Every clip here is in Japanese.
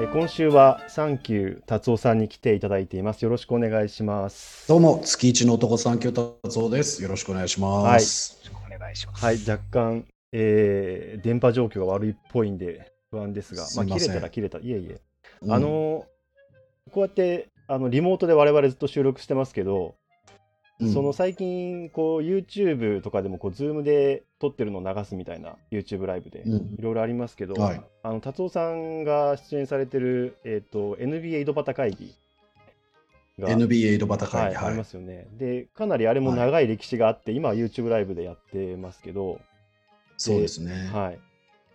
えー今週はサンキュー達夫さんに来ていただいています。よろしくお願いします。どうも、月一の男三級達夫です。よろしくお願いします。よろしくお願いします。はい、若干、えー電波状況が悪いっぽいんで不安ですが、まあ、すいません切れたら切れた、いえいえ。うんあのこうやってあのリモートで我々ずっと収録してますけど、うん。その最近こう YouTube とかでもこう Zoom で撮ってるのを流すみたいな YouTube ライブでうん。いろいろありますけど、はい。あの達夫さんが出演されてる、えー、と NBA 井戸端会議が NBA 井戸端はい会議、はいありますよね。でかなりあれも長い歴史があって、今は YouTube ライブでやってますけど、そうですね。はい、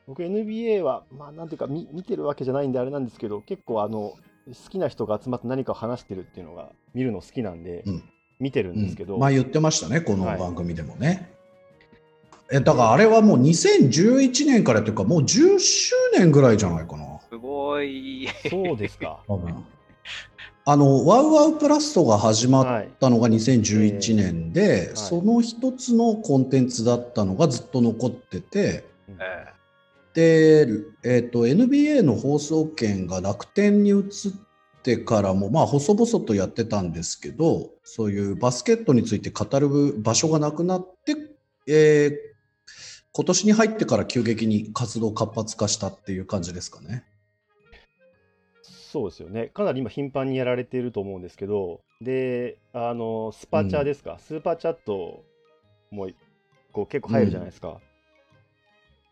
僕 NBA はまあなんていうか見見てるわけじゃないんであれなんですけど結構あの好きな人が集まって何かを話してるっていうのが見るの好きなんで、うん見てるんうんですけど、まあ言ってましたね、このはい番組でもね。えだからあれはもう2011年からというか、もう10周年ぐらいじゃないかな。すごい。そうですか。多分あのワウワウプラストが始まっはい、たのが2011年で、はいその一つのコンテンツだったのがずっと残ってて、うんえで、えー、と NBA の放送権が楽天に移ってからも、まあ、細々とやってたんですけどそういうバスケットについて語る場所がなくなって、えー今年に入ってから急激に活動活発化したっていう感じですかね。そうですよね。かなり今頻繁にやられていると思うんですけど、で、あのスパチャですか、スーパーチャットもこう結構入るじゃないですか。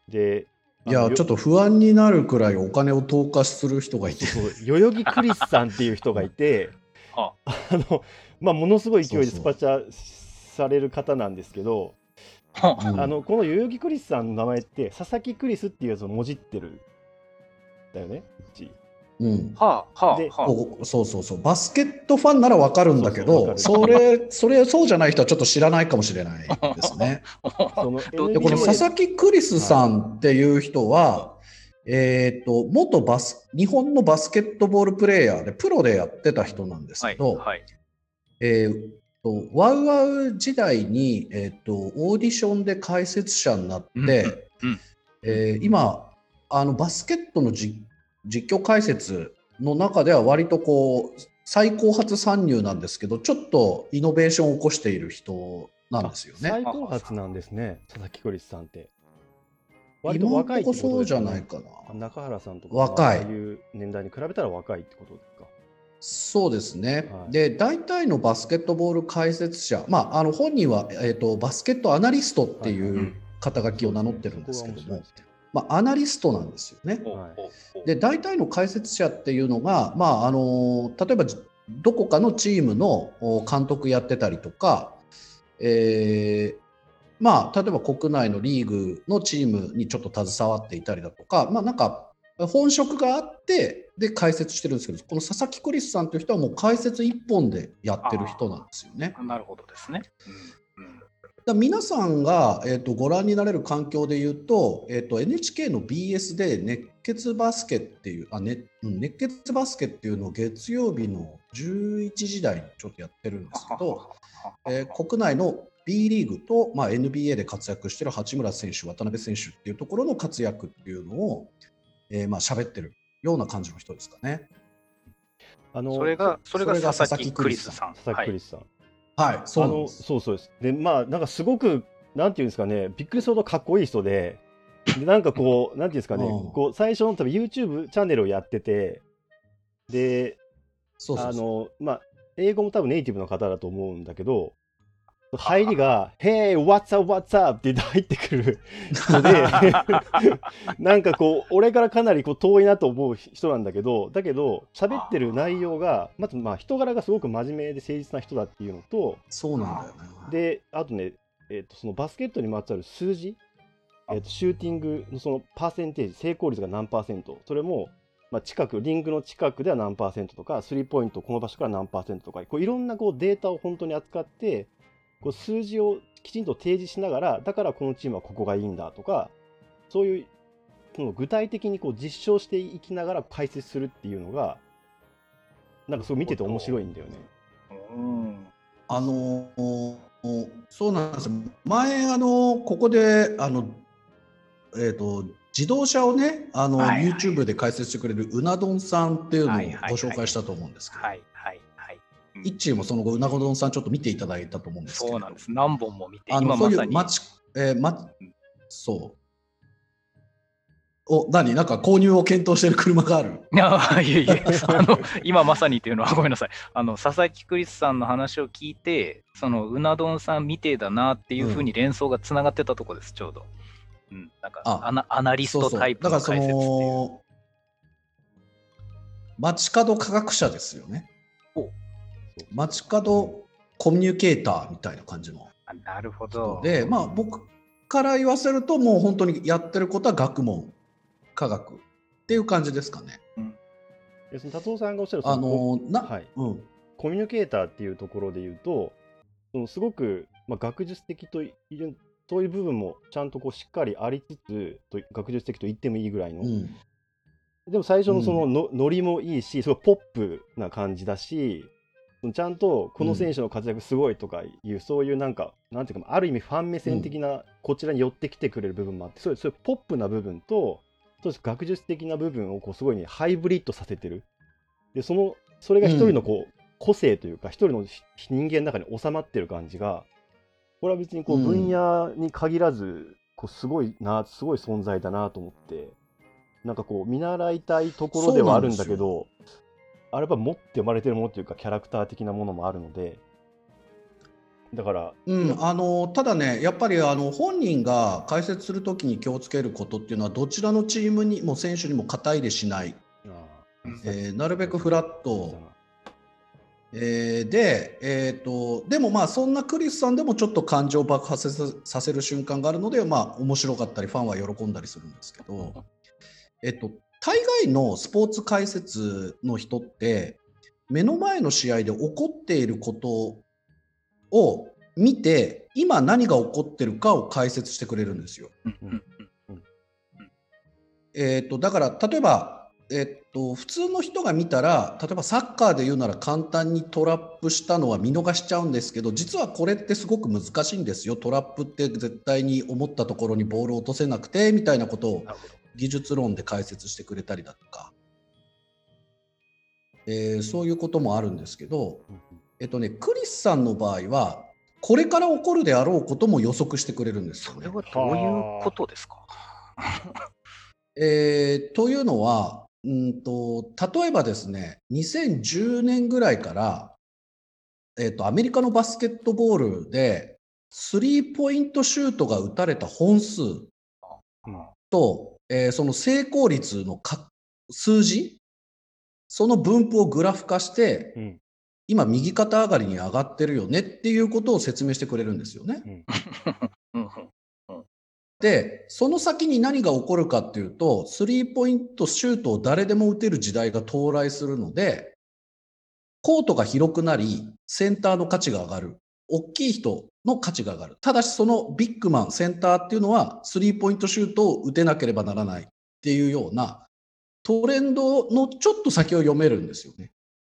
で、いやちょっと不安になるくらいお金を投下する人がいて。そうそう佐々木クリスさんっていう人がいて、はあのまあ、ものすごい勢いでそうそう。スパチャされる方なんですけど、はうん。あのこの代々木クリスさんの名前って佐々木クリスっていうやつをもじってるだよね。うちうんあ、はあ、ではあ。こうそうそうそうバスケットファンならわかるんだけどそそれそれそうじゃない人はちょっと知らないかもしれないですね。でこの佐々木クリスさんっていう人は、えっ、と元バス日本のバスケットボールプレーヤーでプロでやってた人なんですはい、けど、はい。えーとワウワウ時代に、えー、とオーディションで解説者になって、うんうんえー今あのバスケットのじ実況解説の中では割とこう最高発参入なんですけどちょっとイノベーションを起こしている人なんですよね。最高発なんですね、佐々木クリスさんって。割と若いってとこそうじゃないかな。中原さんとか若いああいう年代に比べたら若いってことですか？そうですね、はいで大体のバスケットボール解説者、まあ、あの本人は、えー、とバスケットアナリストってはいいううん肩書きを名乗ってるんですけどもそこが面白い、ですまあ、アナリストなんですよね。で大体の解説者っていうのが、まあ、あの例えばどこかのチームのお監督やってたりとか、えーまあ、例えば国内のリーグのチームにちょっと携わっていたりだとか、まあ、なんか本職があってで解説してるんですけどこの佐々木クリスさんという人はもう解説一本でやってる人なんですよね。なるほどですね。だ皆さんが、えー、とご覧になれる環境で言うと,、えー、と NHK の BS で熱血バスケっていうあ、ねうん、熱血バスケっていうのを月曜日の11時台にちょっとやってるんですけど、えー国内の B リーグと、まあ、NBA で活躍している八村選手、渡辺選手っていうところの活躍っていうのを、えー、まあ喋ってるような感じの人ですかね。あのそれが、それがそれが佐々木クリスさん。佐々木クリスさん。はい、そうあのなんです。そうそうです。で、まあ、なんかすごく、なんていうんですかね、びっくりするほどかっこいい人で、でなんかこう、なんていうんですかね、うんこう最初の多分 YouTube チャンネルをやってて、で、あそうそうそうの、まあ、英語も多分ネイティブの方だと思うんだけど、入りが、Hey, what's up, what's up? って入ってくる人で、なんかこう、俺からかなりこう遠いなと思う人なんだけど、だけど、喋ってる内容が、まずまあ人柄がすごく真面目で誠実な人だっていうのと、そうなんだよね。で、あとね、えっとそのバスケットにまつわる数字、えっとシューティングのそのパーセンテージ、成功率が何パーセント、それも、まあ、近く、リングの近くでは何パーセントとか、スリーポイント、この場所から何パーセントとか、こういろんなこうデータを本当に扱って、こう数字をきちんと提示しながら、だからこのチームはここがいいんだとか、そういうその具体的にこう実証していきながら解説するっていうのが、なんかすごい見てて面白いんだよね。うん。あのーそうなんですよ前あのここであの、えー、と自動車をね、あの、はいはい YouTube で解説してくれるうな丼さんっていうのをご紹介したと思うんですけど、はいはいはい。うんイッチーもその後うな丼さんちょっと見ていただいたと思うんですけど、そうなんです。何本も見て、あのそうい。う街、えーまうん、そう。お、何？なんか購入を検討している車がある。いやいえいえ あの今まさにっていうのはごめんなさいあの佐々木クリスさんの話を聞いてそのうな丼さんみてえだなっていうふうに連想がつながってたとこですちょうど、うん、なんかあアナアナリストタイプだからその解説っていうの、街角科学者ですよねお。街角コミュニケーターみたいな感じのあなるほ人どで、まあ僕から言わせるともう本当にやってることは学問、科学っていう感じですかね。でその達夫さんがおっしゃるそあのな、はい、うん、コミュニケーターっていうところで言うと、そのすごく、まあ、学術的という、そういう部分もちゃんとこうしっかりありつつ、と学術的と言ってもいいぐらいの、うん、でも最初のそのの、ノリもいいし、すごいポップな感じだし、ちゃんとこの選手の活躍すごいとかいう、そういうなんか、なんていうか、ある意味ファン目線的な、こちらに寄ってきてくれる部分もあって、そういうそういうポップな部分と、そうです学術的な部分をこうすごいね、ハイブリッドさせてる。で、その、それが一人のこう、個性というか、一人のし人間の中に収まってる感じが、これは別にこううん。分野に限らず、こうすごいな、すごい存在だなと思って、なんかこう見習いたいところではあるんだけど、あれは持って生まれてるものというか、キャラクター的なものもあるので、だから、うん、あのただね、やっぱりあの本人が解説するときに気をつけることっていうのは、どちらのチームにも選手にも肩入れしない、えーなるべくフラット、えーで、えー、とでもまあそんなクリスさんでもちょっと感情を爆発させさせる瞬間があるので、まあ面白かったりファンは喜んだりするんですけど、えっと、大概のスポーツ解説の人って目の前の試合で起こっていることを見て今何が起こってるかを解説してくれるんですよ。えー、とだから例えば、えー、と普通の人が見たら例えばサッカーで言うなら簡単にトラップしたのは見逃しちゃうんですけど実はこれってすごく難しいんですよトラップって絶対に思ったところにボールを落とせなくてみたいなことを技術論で解説してくれたりだとか、えーそういうこともあるんですけど、えっとね、クリスさんの場合はこれから起こるであろうことも予測してくれるんですよね。それ。はどういうことですか？えーというのはうんと例えばですね2010年ぐらいから、えーとアメリカのバスケットボールでスリーポイントシュートが打たれた本数と、えーその成功率のか数字その分布をグラフ化してうん。今右肩上がりに上がってるよねっていうことを説明してくれるんですよね。うん。うん。で、その先に何が起こるかっていうと、スリーポイントシュートを誰でも打てる時代が到来するので、コートが広くなり、センターの価値が上がる。大きい人の価値が上がる。ただし、そのビッグマン、センターっていうのは、スリーポイントシュートを打てなければならないっていうような、トレンドのちょっと先を読めるんですよね。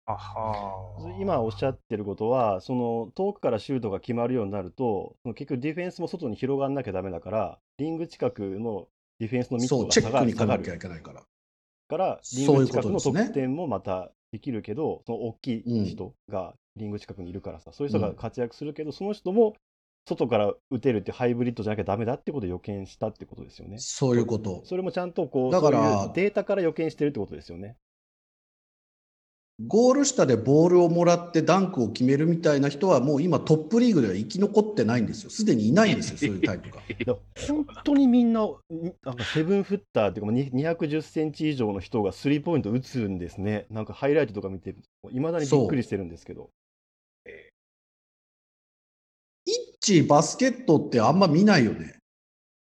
あは今おっしゃってることは、その遠くからシュートが決まるようになると、その結局ディフェンスも外に広がらなきゃダメだから、リング近くのディフェンスの密そう、度が下がチェックにる下がる行かなきゃいけないから。から、リング近くの得点もまたできるけど、その大きい人がリング近くにいるからさ、そういう人が活躍するけど、その人も外から打てるってハイブリッドじゃなきゃダメだってことを予見したってことですよね。そういうこと。それもちゃんとこう、だからデータから予見してるってことですよね。ゴール下でボールをもらってダンクを決めるみたいな人はもう今トップリーグでは生き残ってないんですよ。すでにいないんですよ、そういうタイプが。本当にみんな、んなんかセブンフッターっていうか、に210センチ以上の人がスリーポイント打つんですね。なんかハイライトとか見て、いまだにびっくりしてるんですけど。イッチバスケットってあんま見ないよね。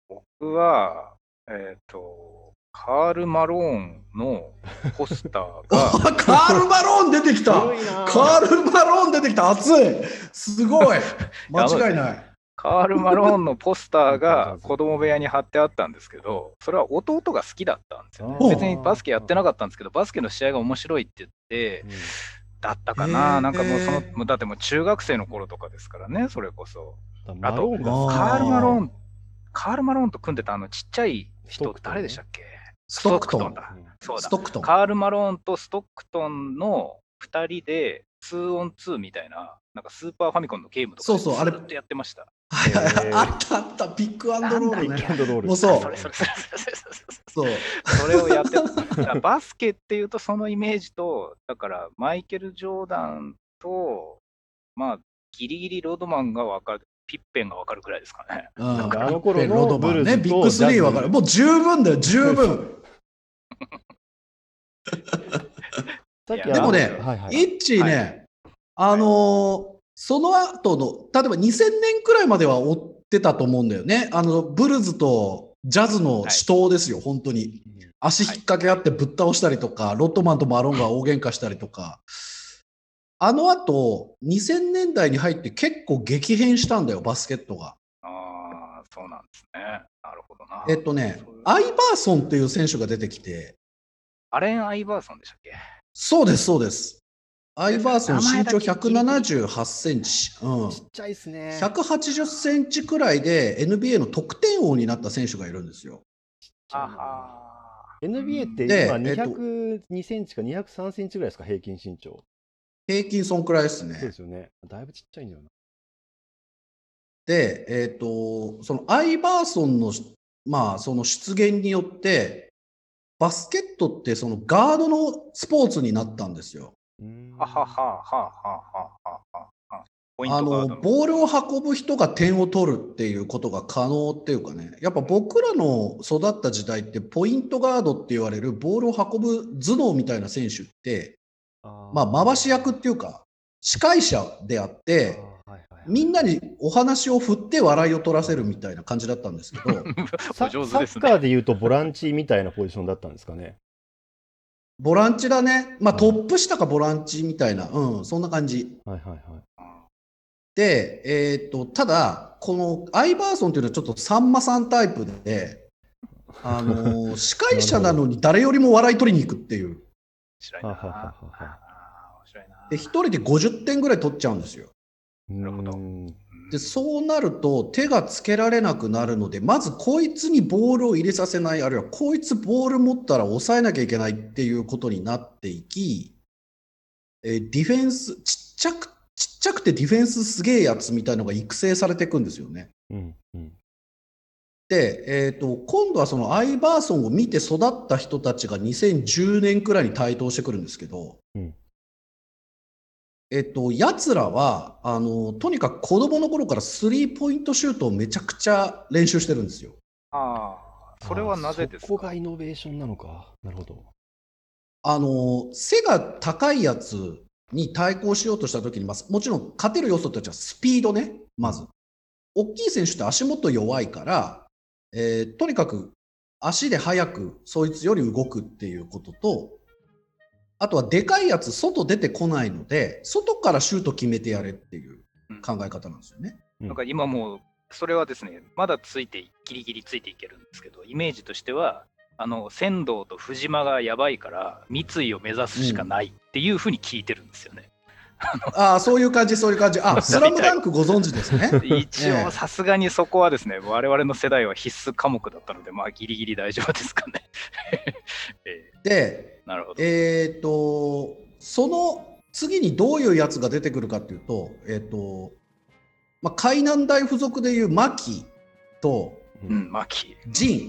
僕は、えっ、と、カール・マローンのポスター あが、カール・マローン出てきた。カール・マローン出てきた。熱い。すごい。間違いない。カール・マローンのポスターが 子供部屋に貼ってあったんですけど、それは弟が好きだったんですよね。う。ん。別にバスケやってなかったんですけど、バスケの試合が面白いって言って、うんだったかへな、ーなんかもうその、もうだってもう中学生の頃とかですからね、それこそ。あーカール・マローン、カール・マローンと組んでたあのちっちゃい人、誰でしたっけ？ストックトン。だ。そうだスト。ックトン。カール・マローンとストックトンの2人で 2on2 みたいな、なんかスーパーファミコンのゲームとかそうそうあれずっとやってました。はいはいあったあった、ピックアンドロールねピック。アンドロール。もうそうあそう。それをやってた。バスケっていうとそのイメージと、だからマイケル・ジョーダンと、まあ、ギリギリロードマンが分かる、ピッペンが分かるくらいですかね。うんなんかあの頃のロードマンね、ビッグスリーわかる。もう十分だよ、十分。でもねはいはい、イッチーね、あのーその後の、例えば2000年くらいまでは追ってたと思うんだよね。あの、ブルズとジャズの死闘ですよ、本当に。足引っ掛け合ってぶっ倒したりとか、ロットマンとマロンが大喧嘩したりとか。あの後、2000年代に入って結構激変したんだよ、バスケットが。ああ、そうなんですね。なるほどな。えっとねアイバーソンっていう選手が出てきて、アレン・アイバーソンでしたっけ？そうです、そうです。アイバーソン身長名前だけ178センチ。うん。ちっちゃいですね。180センチくらいで NBA の得点王になった選手がいるんですよ。あは NBA って今でえっと202センチか203センチぐらいですか、平均身長。平均そんくらいですそうでね。すよね。だいぶちっちゃいんだよな。で、えっ、と、そのアイバーソンの、まあ、その出現によって、バスケットってそのガードのスポーツになったんですよ。うーん。ははははははあのトガードの。ボールを運ぶ人が点を取るっていうことが可能っていうかね、やっぱ僕らの育った時代って、ポイントガードって言われるボールを運ぶ頭脳みたいな選手って、まあ、回し役っていうか、司会者であって、みんなにお話を振って笑いを取らせるみたいな感じだったんですけど、サ。ッカーでいうとボランチみたいなポジションだったんですかね。ボランチだね、まあ、トップ下かボランチみたいな、うん、そんな感じ。はいはいはい。で、えーっと、ただ、このアイバーソンっていうのはちょっとさんまさんタイプで、あのー 司会者なのに誰よりも笑い取りに行くっていう。面白いな。はははははで、あー面白いな。一人で50点ぐらい取っちゃうんですよ。なるほどで、そうなると手がつけられなくなるので、まずこいつにボールを入れさせない、あるいはこいつボール持ったら抑えなきゃいけないっていうことになっていき、えーディフェンス、ちっちゃく、ちっちゃくてディフェンスすげえやつみたいのが育成されていくんですよね。うんうんで、えー、と今度はそのアイバーソンを見て育った人たちが2010年くらいに台頭してくるんですけど、うんえっ、と、やつらはあの、とにかく子供の頃からスリーポイントシュートをめちゃくちゃ練習してるんですよ。ああ、それはなぜですか？そこがイノベーションなのか。なるほど。あの背が高いやつに対抗しようとしたときに、まあ、もちろん勝てる要素としてはスピードね、まず。大きい選手って足元弱いから、えーとにかく足で速くそいつより動くっていうことと、あとはでかいやつ外出てこないので、外からシュート決めてやれっていう考え方なんですよね。うんなんか今もう、それはですね、まだついて、ギリギリついていけるんですけど、イメージとしては、あの仙道と藤間がやばいから、三井を目指すしかないっていうふうに聞いてるんですよね。ああ、そういう感じ、そういう感じ。あ、スラムダンクご存知ですね。一ええ応、さすがにそこはですね、我々の世代は必須科目だったので、まあ、ギリギリ大丈夫ですかね。えで、ーなるほど。えっ、と、その次にどういうやつが出てくるかっていうと、えっ、と、まあ、海南大附属でいう牧とうん、マキ、ジン、う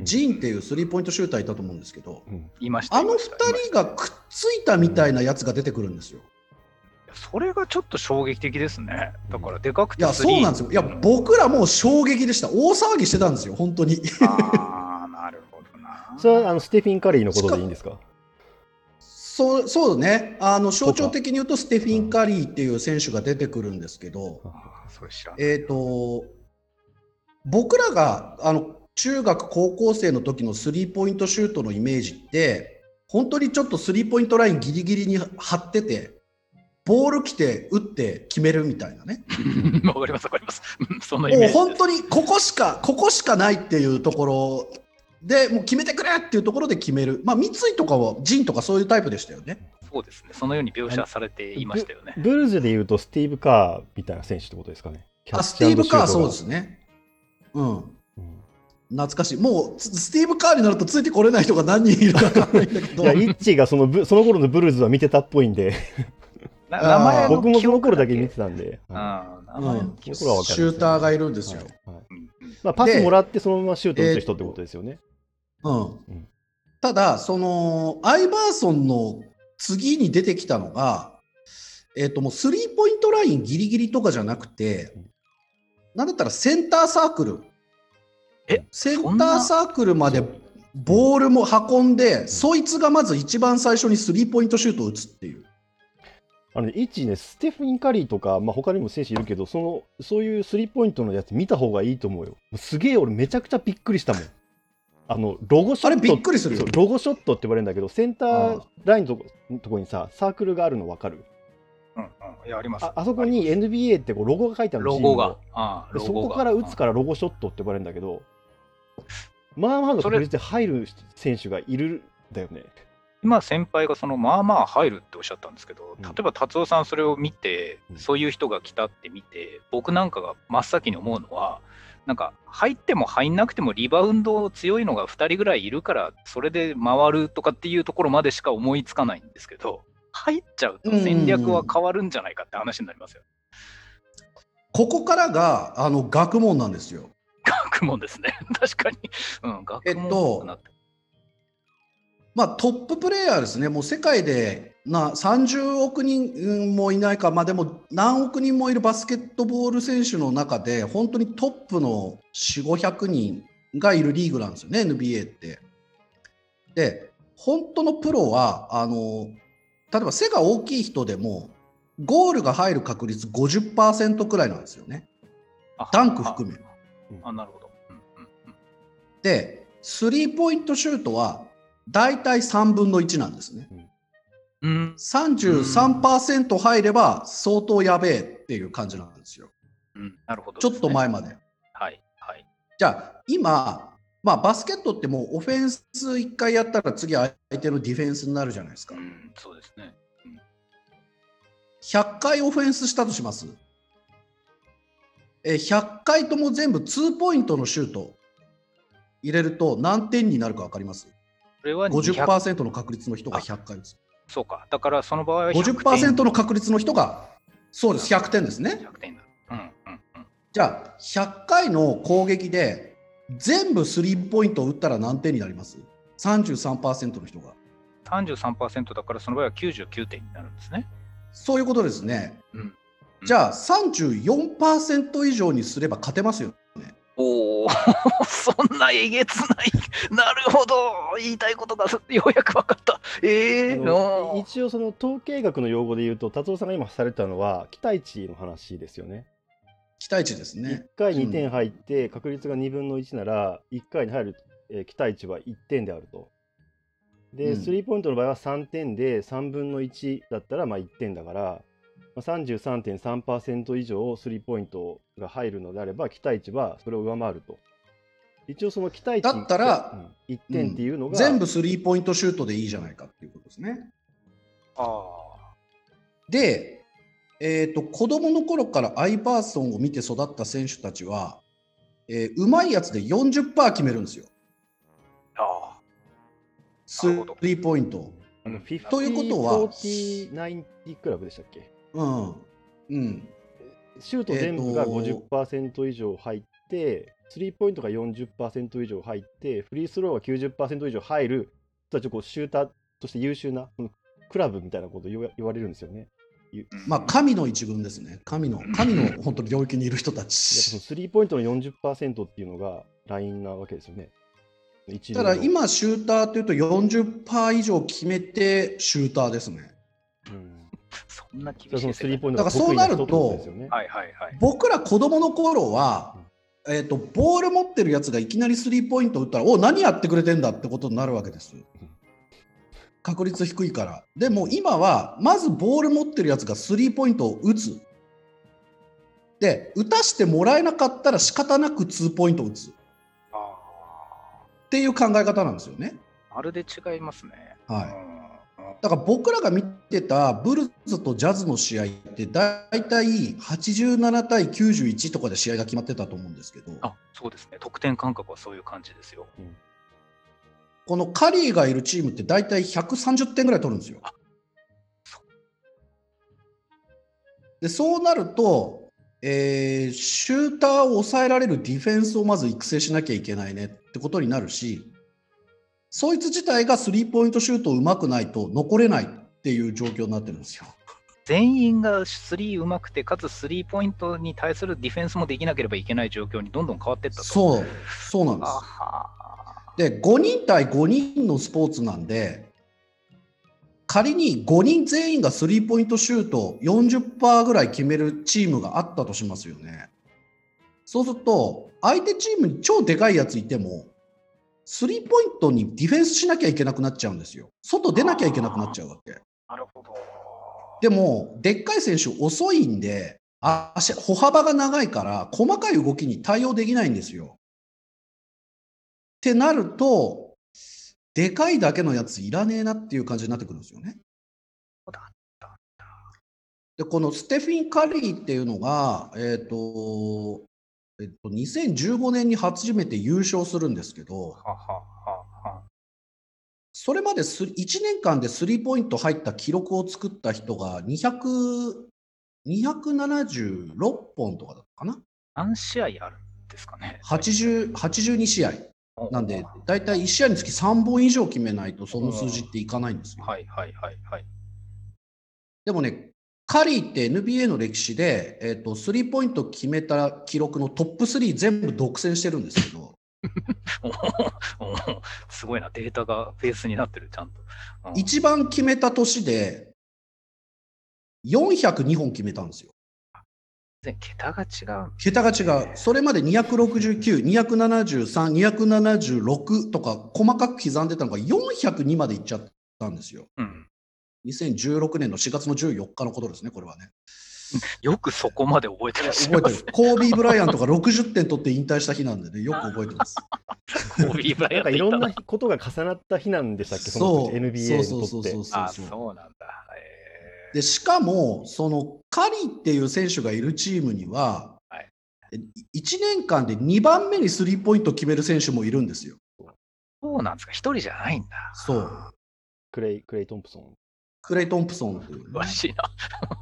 んジンっていうスリーポイントシューターいたと思うんですけど、うんいました。あの2いましたいまし人がくっついたみたいなやつが出てくるんですよ。たそれがちょっと衝撃的ですね。だから、でかくいや、てスリーそうなんですよ。いや、僕らもう衝撃でした。大騒ぎしてたんですよ、本当に。それはあのステフィン・カリーのことでいいんですか？そうそうね、あの象徴的に言うと、ステフィン・カリーっていう選手が出てくるんですけど、あーそれ知らない。えー、と僕らがあの中学、高校生の時のスリーポイントシュートのイメージって、本当にちょっとスリーポイントラインギリギリに張ってて、ボール来て打って決めるみたいなね。わかります、わかります。うんそのイメージ。もう本当にここしか、ここしかないっていうところで、もう決めてくれっていうところで決める。まあ、三井とかは、ジンとかそういうタイプでしたよね。そうですね。そのように描写されていましたよね。ブルーズでいうとスティーブ・カーみたいな選手ってことですかね。キャッあチスティーブ・カー、そうですね。うん。うん懐かしい。もう、ススティーブ・カーになるとついてこれない人が何人いるか分かんないんだけど。いや、イッチーがそのブ その頃のブルーズは見てたっぽいんで、名前の僕もその頃だけ見てたんで、はあー名前の記憶その頃は分かシるューターがいるんですよ。はいはいまあ、パスもらってそのままシュート打つ人ってことですよね。うんんただ、そのアイバーソンの次に出てきたのが、えっともうスリーポイントラインギリギリとかじゃなくてうん、なんだったらセンターサークル、えセンターサークルまでボールも運んで、そいつがまず一番最初にスリーポイントシュートを打つっていう。あのね、イッチーね、ステフィン・カリーとか、まあ、他にも選手いるけど、そのそういうスリーポイントのやつ見た方がいいと思うよ。すげえ俺めちゃくちゃびっくりしたもん。あの、ロゴショット。あれびっくりするよ。そうロゴショットって言われるんだけど、センターラインのとこのとこにさ、サークルがあるの分かる？うんうんいやあります。ああそこに NBA ってこうロゴが書いてあるのロゴが。あーでそロゴが。こから打つからロゴショットって呼ばれるんだけど、まあまあの確率で入る選手がいるんだよね。今先輩がそのまあまあ入るっておっしゃったんですけど、うん。例えば達夫さんそれを見て、うん。そういう人が来たって見て僕なんかが真っ先に思うのはなんか入っても入んなくてもリバウンド強いのが2人ぐらいいるからそれで回るとかっていうところまでしか思いつかないんですけど入っちゃうと戦略は変わるんじゃないかって話になりますよ。ここからがあの学問なんですよ。学問ですね確かに。うん、学問っぽくなってまあ、トッププレイヤーですね、もう世界でな30億人もいないか、まあ、でも何億人もいるバスケットボール選手の中で、本当にトップの4、500人がいるリーグなんですよね、NBA って。で、本当のプロは、あの例えば背が大きい人でも、ゴールが入る確率50%くらいなんですよね、あダンク含め。あ、なるほど。うんうんうんで、スリーポイントシュートは大体3分の1なんですね。うん、33%入れば相当やべえっていう感じなんですよ。うん、なるほど、ちょっと前まで。はい、はい。じゃあ今、まあ、バスケットってもうオフェンス1回やったら次相手のディフェンスになるじゃないですかう。ん、そうですね。100回オフェンスしたとします？え100回とも全部2ポイントのシュート入れると何点になるか分かります？これは200 ?50% の確率の人が100回打つ。そうか。だからその場合は100点50%の確率の人が、そうです、100点ですね。100点になる。うん、うん、うん。じゃあ、100回の攻撃で、全部スリーポイントを打ったら何点になります ?33% の人が。33%だからその場合は99点になるんですね。そういうことですね。うんじゃあ、34%以上にすれば勝てますよね。おお、そんなえげつない。なるほど。言いたいことがようやく分かった。ええあの一応その統計学の用語で言うと達夫さんが今されたのは期待値の話ですよね。期待値です1ね。回2うん点入って確率が2分の1なら1回に入る、えー期待値は1点であると。で、うんスリーポイントの場合は3点で3分の1だったらまあ1点だから、まあ、33.3%以上スリーポイントが入るのであれば期待値はそれを上回ると。一応その期待値だったら、うん1点っていうのが、全部スリーポイントシュートでいいじゃないかっていうことですね。ああ。で、えー、と子供の頃からアイバーソンを見て育った選手たちは、えーうまいやつで40%決めるんですよ、あスなるほどリーポイントを。あの50ということは40、90クラブでしたっけ？うんうん、シュート全部がえーと50%以上入って、スリーポイントが40%以上入って、フリースローが90%以上入るちをこうシューターとして優秀なうんクラブみたいなことを言われるんですよね。まあ、神の一軍ですね、神の神の本当に領域にいる人たち。スリーポイントの40%っていうのがラインなわけですよね。ただ、今、シューターというと40%以上決めてシューターですね。うんそんな厳しい世界スリーポイントがだからそうなると。はいはいはい。僕ら子供の頃は、えー、とボール持ってるやつがいきなりスリーポイント打ったら、お何やってくれてんだってことになるわけです。確率低いから。でも今は、まずボール持ってるやつがスリーポイントを打つ。で、打たしてもらえなかったら仕方なく2ポイント打つ。っ。ていう考え方なんですよね。まるで違いますね。はいい。だから僕らが見てたブルズとジャズの試合って大体87対91とかで試合が決まってたと思うんですけどあそうですね、得点感覚はそういう感じですよ。このカリーがいるチームって大体130点ぐらい取るんですよ。でそうなると、えーシューターを抑えられるディフェンスをまず育成しなきゃいけないねってことになるしそいつ自体がスリーポイントシュートうまくないと残れないっていう状況になってるんですよ。全員がスリーうまくて、かつスリーポイントに対するディフェンスもできなければいけない状況にどんどん変わっていったと。そうそうなんですで5人対5人のスポーツなんで仮に5人全員がスリーポイントシュート40%ぐらい決めるチームがあったとしますよね。そうすると相手チームに超でかいやついてもスリーポイントにディフェンスしなきゃいけなくなっちゃうんですよ。外出なきゃいけなくなっちゃうわけ。なるほど。でもでっかい選手遅いんであ足歩幅が長いから細かい動きに対応できないんですよ。ってなるとでかいだけのやついらねえなっていう感じになってくるんですよね。でこのステフィン・カリーっていうのが、えっとえっと、2015年に初めて優勝するんですけどはははは。それまで1年間でスリーポイント入った記録を作った人が200 276本とかだったかな？何試合あるんですかね？80 82試合なんで大体1試合につき3本以上決めないとその数字っていかないんですよ。はいはいはいはい。でもねカリーって NBA の歴史で、えー、とスリーポイント決めた記録のトップ3全部独占してるんですけどすごいな、データがベースになってる、ちゃんと。うん一番決めた年で402本決めたんですよ。桁が違う。桁が違う。それまで269、273、276とか細かく刻んでたのが402までいっちゃったんですよ。うん。2016年の4月の14日のことですね、これはね。よくそこまで覚えてらっしゃいます覚えてる。コービー・ブライアントが60点取って引退した日なんでね、よく覚えてます。コービー・ブライアントなんかいろんなことが重なった日なんでしたっけ、そそう、の年 NBA そうにとってそうそうそう。たあ、そうそうなんだ。えでしかも、そのカリーっていう選手がいるチームには、はいえ1年間で2番目にスリーポイント決める選手もいるんですよ。ーそうなんですか、一人じゃないんだ。そう。クレイ・クレイ・トンプソン。クレイ・トンプソンっていうね、詳しいな。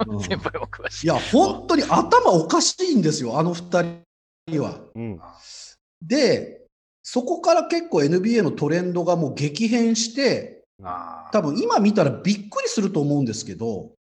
うん先輩も詳しい。いや、本当に頭おかしいんですよ、あの2人は。うん。で、そこから結構 NBA のトレンドがもう激変して、多分今見たらびっくりすると思うんですけど、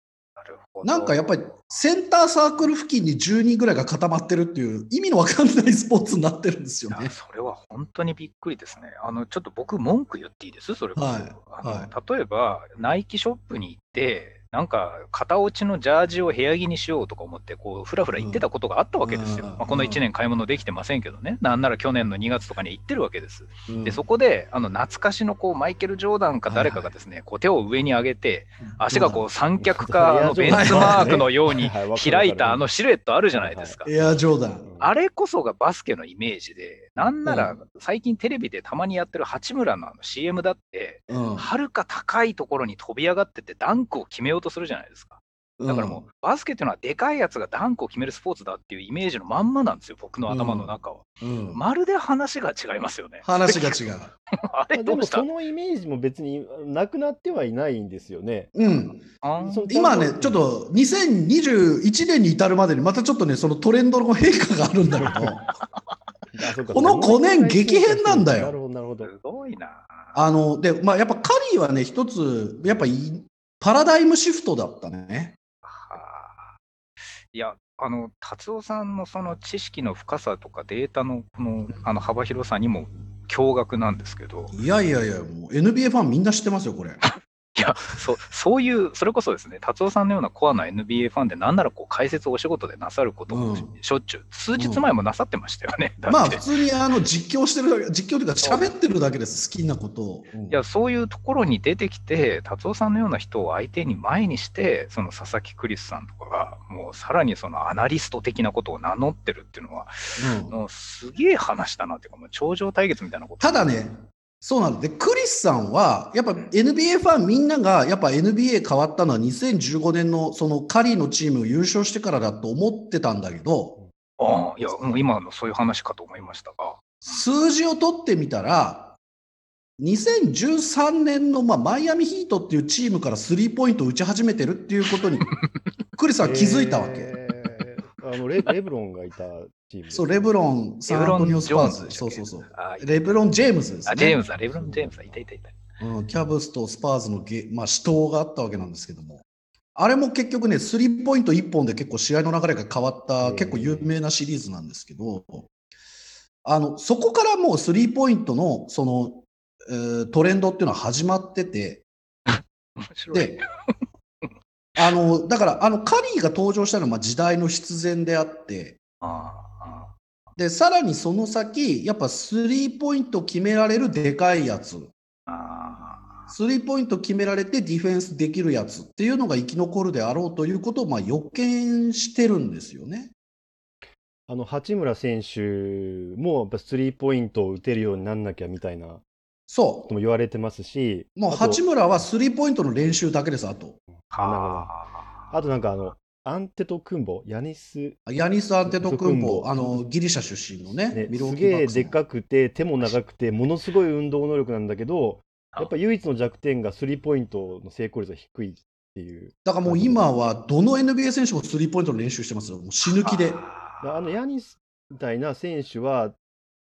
なんかやっぱりセンターサークル付近に10人ぐらいが固まってるっていう意味のわかんないスポーツになってるんですよね。それは本当にびっくりですね。あのちょっと僕、文句言っていいです？それこそ、はいは例えば、ナイキショップに行って、なんか、型落ちのジャージを部屋着にしようとか思って、こう、ふらふら行ってたことがあったわけですよ。うん。まあ、この1年買い物できてませんけどね。なんなら去年の2月とかに行ってるわけです。うん。で、そこで、あの、懐かしの、こう、マイケル・ジョーダンか誰かがですね、こう、手を上に上げて、足がこう、三脚か、あの、ベンツマークのように開いたあのシルエットあるじゃないですか。エアジョーダン。あれこそがバスケのイメージで、なんならうん最近テレビでたまにやってる八村のあの CM だって、うんはるか高いところに飛び上がっててダンクを決めようとするじゃないですか。だからもう、バスケっていうのはでかいやつがダンクを決めるスポーツだっていうイメージのまんまなんですよ、僕の頭の中は。うん、うんまるで話が違いますよね。話が違う。あ れでどうしたもそのイメージも別になくなってはいないんですよね。うん、今ね、ちょっと2021年に至るまでにまたちょっとね、そのトレンドの変化があるんだけど、あそうかこの5年激変なんだよなるほど、なるほど。すごいな。あの、で、まあやっぱカリーはね、一つ、やっぱいパラダイムシフトだったね。はあいや、あの、達夫さんのその知識の深さとかデータのこのあの幅広さにも驚愕なんですけど、いやいやいや、もう NBA ファンみんな知ってますよ、これ。いや、そそういう、それこそですね、達夫さんのようなコアな NBA ファンで、なんならこう解説をお仕事でなさることもうんしょっちゅう、数日前もなさってましたよね。だってまあ普通にあの実況してるだけ、実況というか喋ってるだけです、好きなことを。うんいやそういうところに出てきて、達夫さんのような人を相手に前にして、その佐々木クリスさんとかが、もうさらにそのアナリスト的なことを名乗ってるっていうのは、うんすげえ話だなっていうか、もう頂上対決みたいなこと。ただね、そうなんで、クリスさんは、やっぱ NBA ファンみんなが、やっぱ NBA 変わったのは2015年のそのカリーのチーム優勝してからだと思ってたんだけど、ああ、いや、もう今のそういう話かと思いましたが。数字を取ってみたら、2013年の、まあ、マイアミヒートっていうチームからスリーポイントを打ち始めてるっていうことに、クリスさん気づいたわけ。えーあのレレブロンがいたチームですそう、レブロン、サンアントニオスパーズ。そうそうそう。レブロン・ジェームズです、ね。あ、ジェームズだ、レブロン・ジェームズだ、いたいたいた。うん、キャブスとスパーズのゲ、まあ、死闘があったわけなんですけども、あれも結局ね、スリーポイント1本で結構試合の流れが変わった、結構有名なシリーズなんですけど、あのそこからもうスリーポイントのその、えートレンドっていうのは始まってて、面白い。で、あのだからあのカリーが登場したのはまあ時代の必然であって、ああでさらにその先、やっぱスリーポイント決められるでかいやつ、ああスリーポイント決められてディフェンスできるやつ。っていうのが生き残るであろうということをまあ予見してるんですよね。あの八村選手もやっぱスリーポイントを打てるようになんなきゃみたいなこそとも言われてますし、う。もうあと八村はスリーポイントの練習だけです、あと。ああとなんかあのアンテト・クンボ、ヤニス、ヤニス・アンテト・クンボ、クンボあのギリシャ出身のね、ね、ミロすーキーバックスのげえでっかくて手も長くてものすごい運動能力なんだけどやっぱ唯一の弱点がスリーポイントの成功率が低いっていうだからもう今はどの NBA 選手もスリーポイントの練習してますよ、もう死ぬ気で。あのヤニスみたいな選手は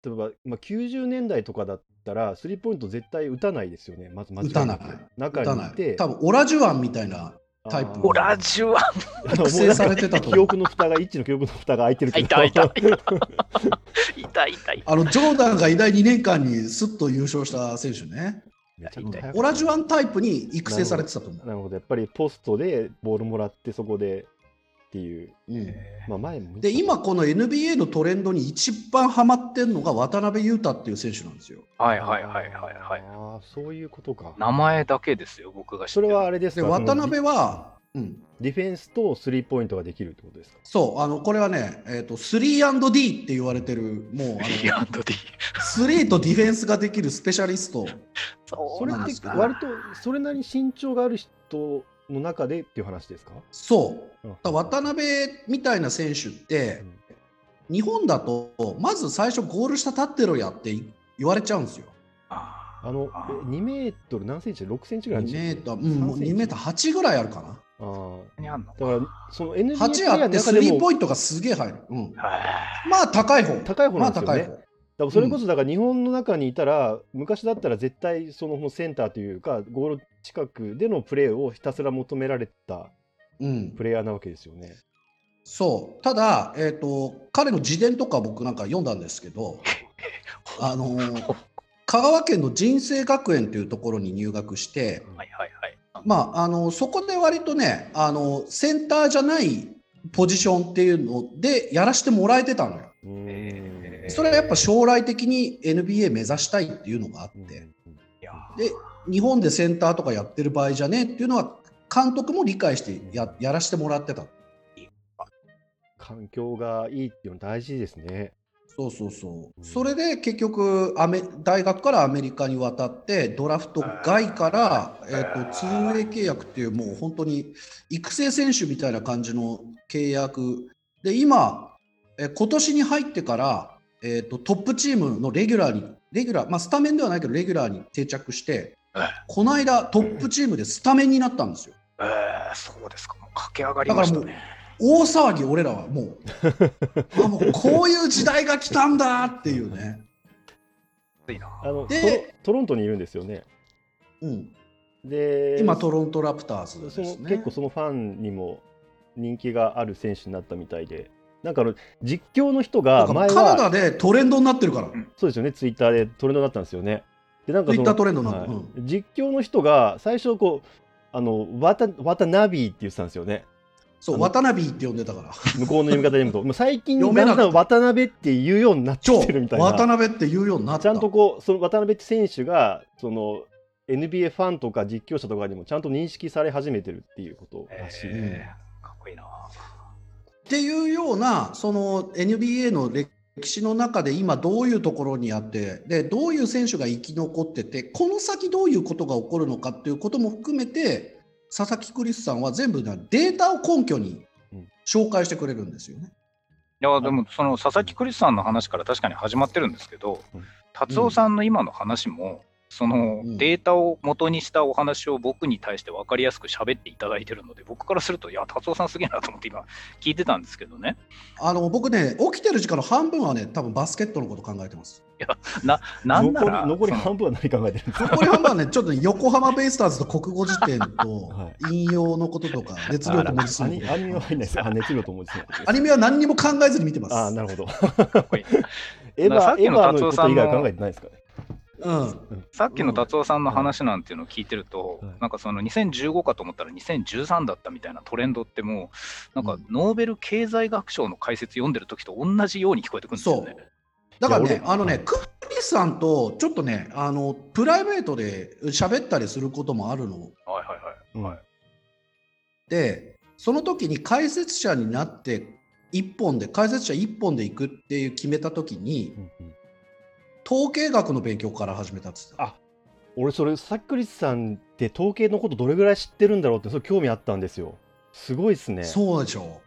例えば、まあ、90年代とかだったらスリーポイント絶対打たないですよね。まず間違い打たない。く中打たない。にいて。多分オラジュワンみたいな、タイプ。オラジュはあの育成されてたと。記憶の蓋が一致の記憶の蓋が開いてるけど。いたいたい。たいたい。たいたあのジョーダンが偉大2年間にすっと優勝した選手ね、オラジュワンタイプに育成されてたと思う。なるほど。やっぱりポストでボールもらってそこでっていう、うん。まあ、前もで今この NBA のトレンドに一番ハマってるのが渡辺裕太っていう選手なんですよ。はいはいはいはいはい。ああそういうことか。名前だけですよ僕が知ってる。それはあれですでか渡辺は、うん、ディフェンスとスリーポイントができるってことですか？そうあのこれはね、えー、と 3&D って言われてるもうあの B&D 3とディフェンスができるスペシャリスト。そそれって割とそれなりに身長がある人の中でっていう話ですか？そう渡辺みたいな選手って日本だとまず最初ゴール下立ってろやって言われちゃうんですよ。ああのえ2メートル何センチ ?6 センチぐらいあ2るんメーター、うん、もう3センチ2メーター8ぐらいあるかな。あー何あんの？だからその NBA プレイヤ8ーのあってスリーポイントがすげえ入る。うん、へまあ高い方。高い方なんですよね。まあ高い方。だからそれこそだから日本の中にいたら、昔だったら絶対そのセンターというかゴール近くでのプレーをひたすら求められたうんプレイヤーなわけですよね。そう。ただ、えっ、と、彼の自伝とか僕なんか読んだんですけど、あのー香川県の人生学園というところに入学して、はいはいはい。まあ、あのそこで割とねあのセンターじゃないポジションっていうのでやらせてもらえてたのよ。うー。んそれはやっぱ将来的に NBA 目指したいっていうのがあっうんて、で日本でセンターとかやってる場合じゃねえっていうのは監督も理解してややらせてもらってた。環境がいいっていうの大事ですね。そうそうそううんそれで結局アメ大学からアメリカに渡ってドラフト外から、えー、と 2way 契約っていうもう本当に育成選手みたいな感じの契約で今、えー今年に入ってから、えー、とトップチームのレギュラーにレギュラー、まあ、スタメンではないけどレギュラーに定着してえこの間トップチームでスタメンになったんですよ。えーそうですかもう駆け上がりましたね大騒ぎ俺らはもう あもうこういう時代が来たんだっていうね。あのトでロトロントにいるんですよね。うんで今トロントラプターズですね。結構そのファンにも人気がある選手になったみたいで、なんかあの実況の人が前カナダはでトレンドになってるから。そうですよね、ツイッターでトレンドになったんですよね。でなんかその Twitter トレンドなのはいうん実況の人が最初こうあの渡渡ナビーって言ってたんですよね。そう、渡辺って呼んでたから。向こうの読み方で読むと、もう最近 だんだん渡辺って言うようになって超きてるみたいな。渡辺って言うようになった。ちゃんとこうその渡辺って選手がその NBA ファンとか実況者とかにもちゃんと認識され始めてるっていうことらしい。えーかっこいいなっていうような、その NBA の歴史の中で今どういうところにあってでどういう選手が生き残っててこの先どういうことが起こるのかっていうことも含めて佐々木クリスさんは全部ねデータを根拠に紹介してくれるんですよね。いや、でも、その佐々木クリスさんの話から確かに始まってるんですけどうん、達夫さんの今の話も、そのうんデータを元にしたお話を僕に対して分かりやすく喋っていただいてるので、僕からすると、いや、達夫さんすげえなと思って今、聞いてたんですけどね。あの僕ね起きてる時間の半分はね多分バスケットのこと考えてます。なんなら、残り半分は何考えてるんですか？残り半分はねちょっとね横浜ベイスターズと国語辞典と は引用のこととか熱量と文字数アのことニアニメは入んないですあ、熱量と思うんですね。アニメは何にも考えずに見てます。あなるほど。エヴァ、さっきのエヴァのこと以外は考えてないですかね？うん、さっきの達夫さんの話なんていうのを聞いてると、はいなんかその2015かと思ったら2013だったみたいなトレンドってもう、なんかノーベル経済学賞の解説読んでる時と同じように聞こえてくるんですよね。だからねあのね、クリスさんとちょっとね、あのプライベートで喋ったりすることもあるの。はいはいはい。うん。はいで、その時に解説者になって、一本で、解説者一本で行くっていう決めた時にう、んうん統計学の勉強から始めたって言ってた。あ俺、それ、サックリスさんって統計のことどれぐらい知ってるんだろうって、それ興味あったんですよ。すごいですね。そうでしょ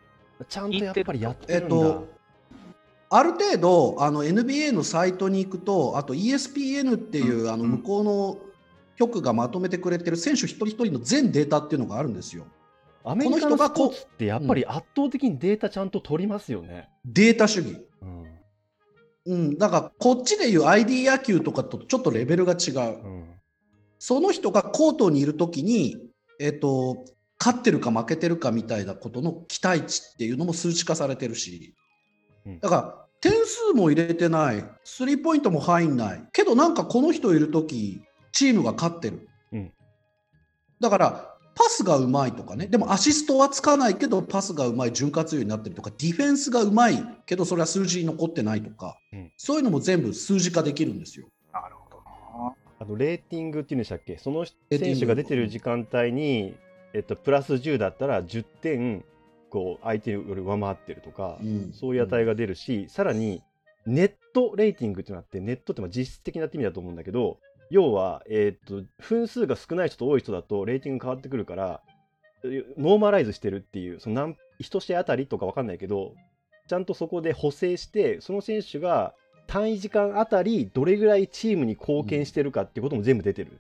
ちゃんとやっぱりやってえるんだ。っと、ある程度あの NBA のサイトに行くと、あと ESPN っていう、あのうんうん向こうの局がまとめてくれてる選手一人一人の全データっていうのがあるんですよ。アメリカこの人がこうのスポーツってやっぱり圧倒的にデータちゃんと取りますよね。データ主義。うん。うん、だからこっちでいう ID 野球とかとちょっとレベルが違う。うん。その人がコートにいるときに、えっと、勝ってるか負けてるかみたいなことの期待値っていうのも数値化されてるし。うん、だから点数も入れてない、スリーポイントも入んない、けどなんかこの人いるとき、チームが勝ってる。うん。だから、パスがうまいとかね、でもアシストはつかないけど、パスがうまい、潤滑油になってるとか、ディフェンスがうまいけど、それは数字に残ってないとか、うん。そういうのも全部数字化できるんですよ。なるほど。な。あと、レーティングっていうんでしたっけ？そのレーティング選手が出てる時間帯に、えっと、プラス10だったら10点、こう、相手より上回ってるとか、うん。そういう値が出るし、さらに、ネットレーティングっていうのがあって、ネットってまあ実質的なって意味だと思うんだけど、要は、えーっと、分数が少ない人と多い人だと、レーティング変わってくるから、ノーマライズしてるっていう、その何1試合あたりとかわかんないけど、ちゃんとそこで補正して、その選手が単位時間あたり、どれぐらいチームに貢献してるかっていうことも全部出てる。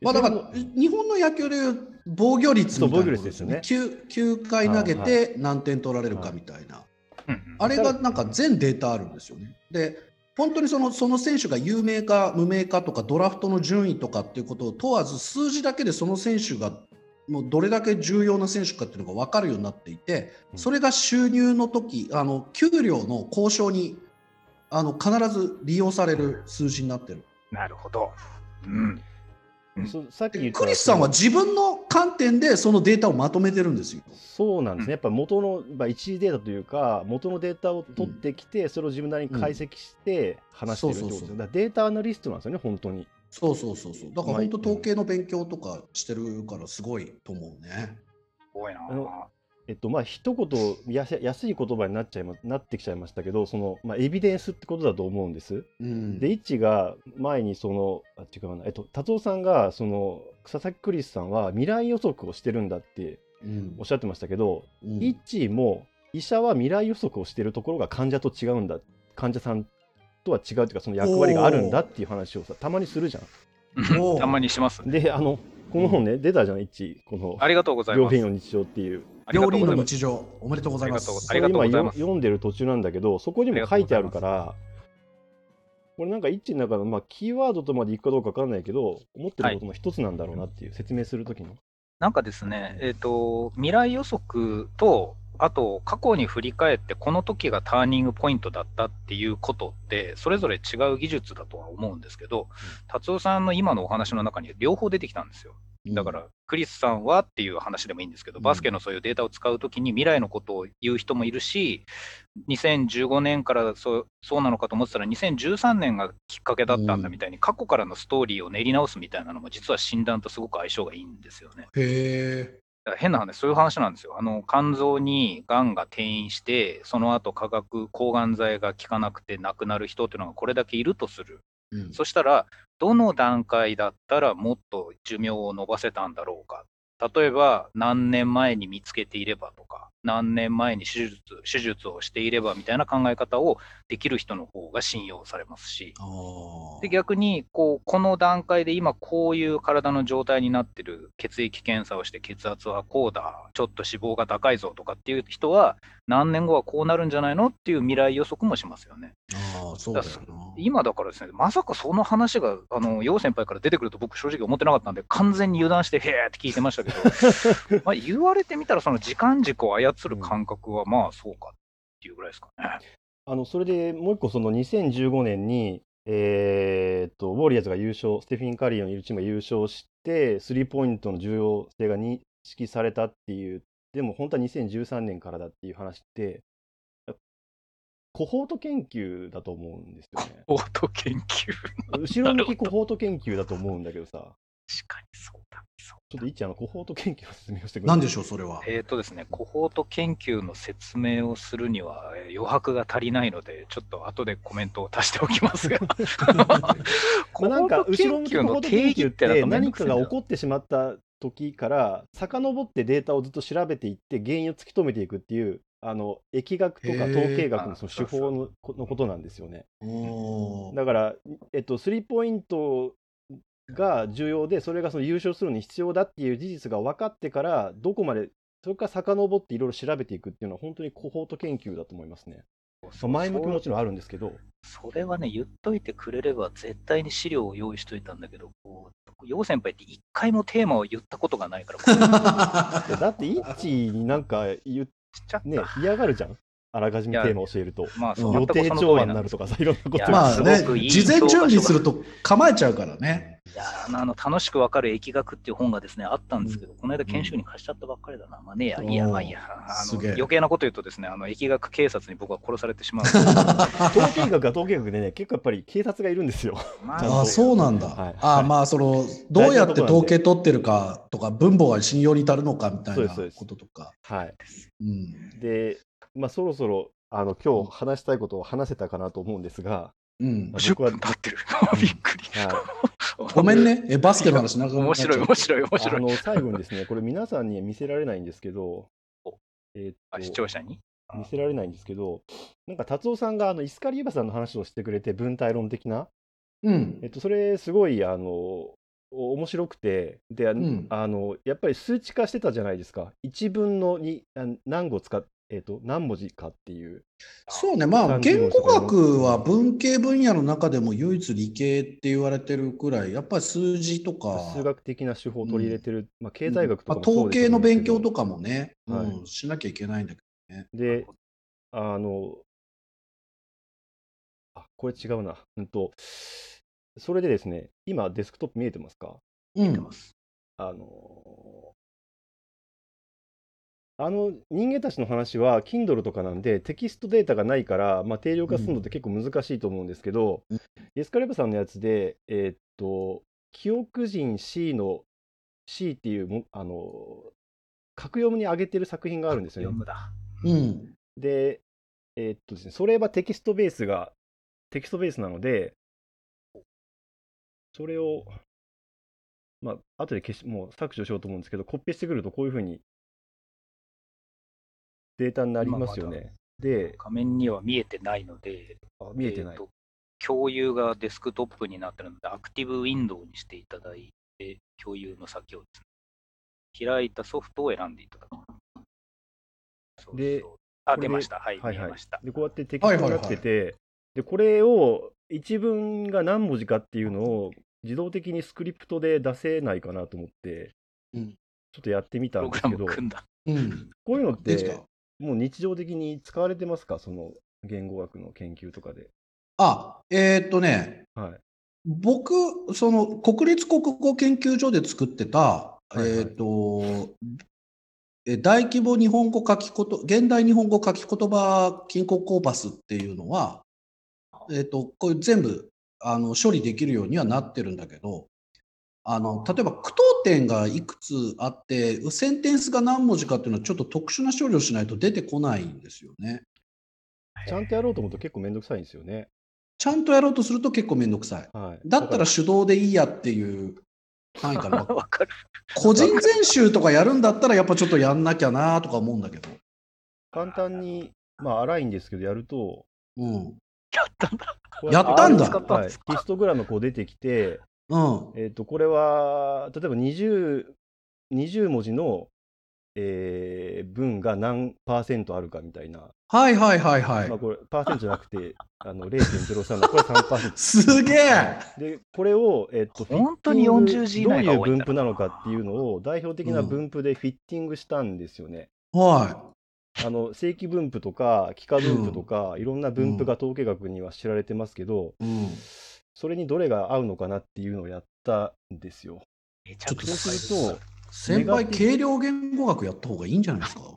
まあ、だから日本の野球でいう防御率みたいなことそう防御率ですよね 9, 9回投げて何点取られるかみたいな、うんうんあれがなんか全データあるんですよね。で本当にそのその選手が有名か無名かとかドラフトの順位とかっていうことを問わず数字だけでその選手がもうどれだけ重要な選手かっていうのが分かるようになっていてうんそれが収入の時あの給料の交渉にあの必ず利用される数字になってる。なるほど。うん。さっき言ったクリスさんは自分の観点でそのデータをまとめてるんですよ。そうなんですね、やっぱ元の、まあ、一時データというか、元のデータを取ってきて、それを自分なりに解析して話してるってことですよ。そうそうそうだデータアナリストなんですよね、本当に。そうそうそうそう。だからまあ本当統計の勉強とかしてるからすごいと思うね。すごいな。えっと、まあ、一言やす安い言葉になっちゃいまなってきちゃいましたけど、その、まあ、エビデンスってことだと思うんです。うん。で、イッチが前にその、あ、違うな、えっと、達夫さんが、その、佐々木クリスさんは未来予測をしてるんだってうんおっしゃってましたけど、うんイッチも医者は未来予測をしてるところが患者と違うんだ患者さんとは違うというかその役割があるんだっていう話をさたまにするじゃおーたまにしますん。。であのこの本ね、出たじゃんイッチこのありがとうございます病変。の日常っていう料理の。日常おめでとうございます。ありがとうございます読んでる途中なんだけどそこにも書いてあるからこれなんかイッチの中の、まあ、キーワードとまでいくかどうかわかんないけど思ってることの一つなんだろうなっていう、説明するときのなんかですね、えっ、と、未来予測と、あと過去に振り返って、この時がターニングポイントだったっていうことって、それぞれ違う技術だとは思うんですけど、達夫さんの今のお話の中に両方出てきたんですよ。だから、クリスさんはっていう話でもいいんですけど、うん。バスケのそういうデータを使うときに未来のことを言う人もいるし、2015年からそうそうなのかと思ってたら、2013年がきっかけだったんだみたいに、過去からのストーリーを練り直すみたいなのも、実は診断とすごく相性がいいんですよね。へ変な話、そういう話なんですよ。あの肝臓にがんが転移して、その後化学抗がん剤が効かなくて亡くなる人っていうのがこれだけいるとする。うんそしたら、どの段階だったらもっと寿命を延ばせたんだろうか。例えば、何年前に見つけていればとか、何年前に手術手術をしていればみたいな考え方をできる人の方が信用されますし、で逆にこうこの段階で今こういう体の状態になってる血液検査をして血圧はこうだちょっと脂肪が高いぞとかっていう人は何年後はこうなるんじゃないのっていう未来予測もしますよね。あー、そうだ。今だからですねまさかその話があの楊先輩から出てくると僕正直思ってなかったんで完全に油断してへーって聞いてましたけど まあ言われてみたらその時間軸を操る感覚はまあそうかっていうぐらいですかね。あのそれでもう一個、その2015年に、えーっとウォリアーズが優勝、ステフィン・カリーのいるチームが優勝して、スリーポイントの重要性が認識されたっていう、でも本当は2013年からだっていう話って、コホート研究だと思うんですよね。オート研究？後ろ向きコホート研究だと思うんだけどさ、確かにそうだそうちょっと一あのコホート研究の説明をしてくれなんでしょう、それは。えーとですね、コホート研究の説明をするにはえー余白が足りないので、ちょっと後でコメントを足しておきますが、まあ、なんか後ろ向きコホート研究ってなんかめん何かが起こってしまった時から遡ってデータをずっと調べていって原因を突き止めていくっていうあの疫学とか統計学のそのあ手法のこのことなんですよね。だから、えっと、スリーポイントが重要でそれがその優勝するのに必要だっていう事実が分かってからどこまでそれから遡っていろいろ調べていくっていうのは本当にコホート研究だと思いますね。まあ前向きももちろんあるんですけど、それはね、言っといてくれれば絶対に資料を用意しといたんだけど、こう楊先輩って一回もテーマを言ったことがないから、だってイッチになんか言っしちゃった。ね、嫌がるじゃん。あらかじめテーマ教えると。まあ、予定調和になるとかさ、いろんなことまあね事前準備すると構えちゃうからね。いやーあの楽しくわかる疫学っていう本がですねあったんですけど、この間研修に貸しちゃったばっかりだな。まあねえや、いいや、まあいいや。余計なこと言うとですね、あの疫学警察に僕は殺されてしまう。統計学は統計学でね、結構やっぱり警察がいるんですよ。まああ、そうなんだ。はいああ、まあ、その、どうやって統計取ってるかとか、分母が信用に足るのかみたいなこととか。はい。うん。で、まあそろそろ、あの、今日話したいことを話せたかなと思うんですが、うん。10分経ってる。びっくり。は ごめんね。え、バスケの話なっ面白い、面白い、面あ白い。の、最後にですね、これ皆さんには見せられないんですけどお、えー視と聴者に？見せられないんですけど、なんか達夫さんがあのイスカリーバさんの話をしてくれて、分体論的な、うんえ。っと、それすごい、あの、お面白くて、で、あのんあの、やっぱり数値化してたじゃないですか。1分の2、あ何語使っ、えっと、何文字かっていう。そうね。まあ、30言語学は文系分野の中でも唯一理系って言われてるくらい、やっぱり数字とか、数学的な手法を取り入れてる、まあ、経済学とかまあ、統計の勉強とかもね、はいうん、しなきゃいけないんだけで、あの、あ、これ違うな。うんと、それでですね、今デスクトップ見えてますか？ど。うん見てます。あの、あの人間たちの話は Kindle とかなんでテキストデータがないから、まあ、定量化するのって結構難しいと思うんですけど、うんエスカレバさんのやつで、えーっと、記憶人 C の C っていうも、あの、格読むに上げてる作品があるんですよね。読むだ。うん。で、えーっとですね、それはテキストベースが、テキストベースなので、それを、まあ、後で消し、もう削除しようと思うんですけど、コピーしてくるとこういうふうにデータになりますよまあね。で、画面には見えてないので、あ見えてないー。と共有がデスクトップになってるので、アクティブウィンドウにしていただいて、共有の先をですね、開いたソフトを選んでいただく。そうでそうあ、出ました。はい、はいはい見えました。で、こうやってテキストになってて、で、これを一文が何文字かっていうのを自動的にスクリプトで出せないかなと思って、うんちょっとやってみたんですけど、ム組んだ。うん。こういうのって、もう日常的に使われてますか？その言語学の研究とかで。あ、えーっとね、はい。僕、その国立国語研究所で作ってた、いはいえーっと、え大規模日本語書きこと、現代日本語書き言葉金庫コーパスっていうのは、えーっと、これ全部、あの、処理できるようにはなってるんだけど、あの例えば句読点がいくつあってセンテンスが何文字かっていうのはちょっと特殊な処理をしないと出てこないんですよね。ちゃんとやろうと思うと結構めんどくさいんですよね。ちゃんとやろうとすると結構めんどくさい。はい。だったらか手動でいいやっていう範囲から わかる。個人全集とかやるんだったらやっぱちょっとやんなきゃなとか思うんだけど。ら簡単に、まあ荒いんですけど、やると、うん。やったんだ。やったんだはい。ですかヒストグラムこう出てきて、うん。えっ、と、これは、例えば20、20文字の、えー文が何パーセントあるかみたいな。はいはいはいはいまあ、。これ、パーセントじゃなくて、あの0.03の、これ3%。すげえで、これを、えっと、本当にフィッティング40字以内がどういう分布なのかっていうのを代表的な分布でフィッティングしたんですよね。はあの正規分布とか幾何分布とか、いろんな分布が統計学には知られてますけど、い。うん。それにどれが合うのかなっていうのをやったんですよ。めちゃくちゃそうすると、先輩、軽量言語学やった方がいいんじゃないですか？